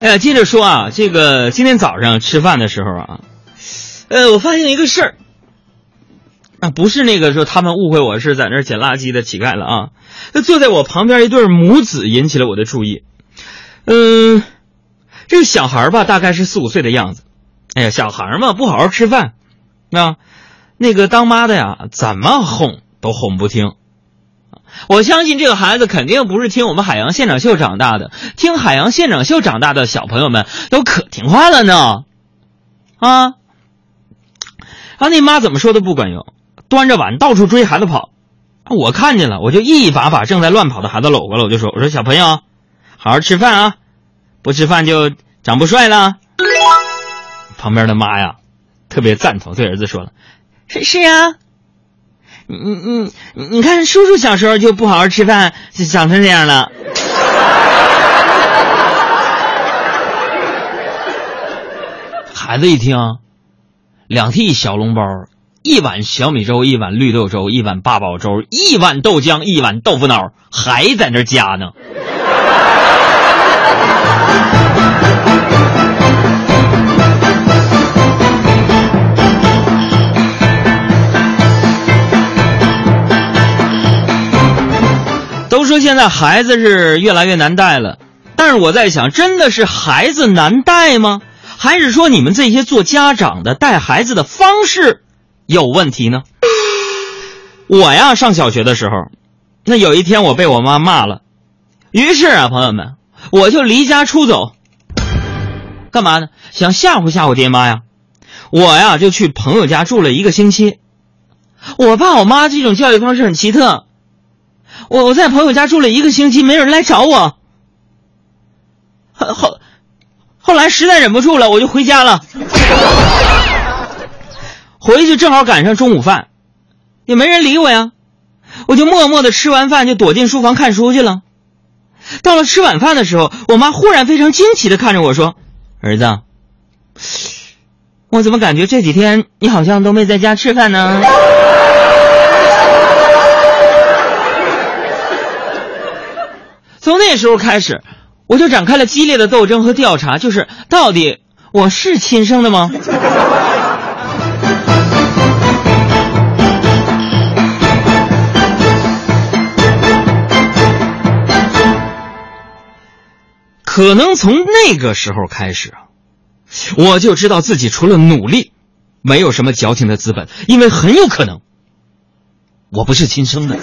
哎呀，接着说啊，这个今天早上吃饭的时候啊，呃，我发现一个事儿，啊，不是那个说他们误会我是在那捡垃圾的乞丐了啊，那坐在我旁边一对母子引起了我的注意，嗯，这个小孩吧，大概是四五岁的样子，哎呀，小孩嘛，不好好吃饭，啊，那个当妈的呀，怎么哄都哄不听。我相信这个孩子肯定不是听我们海洋现场秀长大的，听海洋现场秀长大的小朋友们都可听话了呢，啊！啊那妈怎么说都不管用，端着碗到处追孩子跑，我看见了，我就一把把正在乱跑的孩子搂过来，我就说：“我说小朋友，好好吃饭啊，不吃饭就长不帅了。”旁边的妈呀，特别赞同，对儿子说了：“是是呀。”你你你你看，叔叔小时候就不好好吃饭，就长成这样了。孩子一听，两屉小笼包，一碗小米粥，一碗绿豆粥，一碗八宝粥，一碗豆浆，一碗豆腐脑，还在那加呢。说现在孩子是越来越难带了，但是我在想，真的是孩子难带吗？还是说你们这些做家长的带孩子的方式有问题呢？我呀，上小学的时候，那有一天我被我妈骂了，于是啊，朋友们，我就离家出走，干嘛呢？想吓唬吓唬爹妈呀。我呀，就去朋友家住了一个星期。我爸我妈这种教育方式很奇特。我我在朋友家住了一个星期，没人来找我。后后来实在忍不住了，我就回家了。回去正好赶上中午饭，也没人理我呀，我就默默的吃完饭就躲进书房看书去了。到了吃晚饭的时候，我妈忽然非常惊奇的看着我说：“儿子，我怎么感觉这几天你好像都没在家吃饭呢？”那时候开始，我就展开了激烈的斗争和调查，就是到底我是亲生的吗？可能从那个时候开始啊，我就知道自己除了努力，没有什么矫情的资本，因为很有可能我不是亲生的。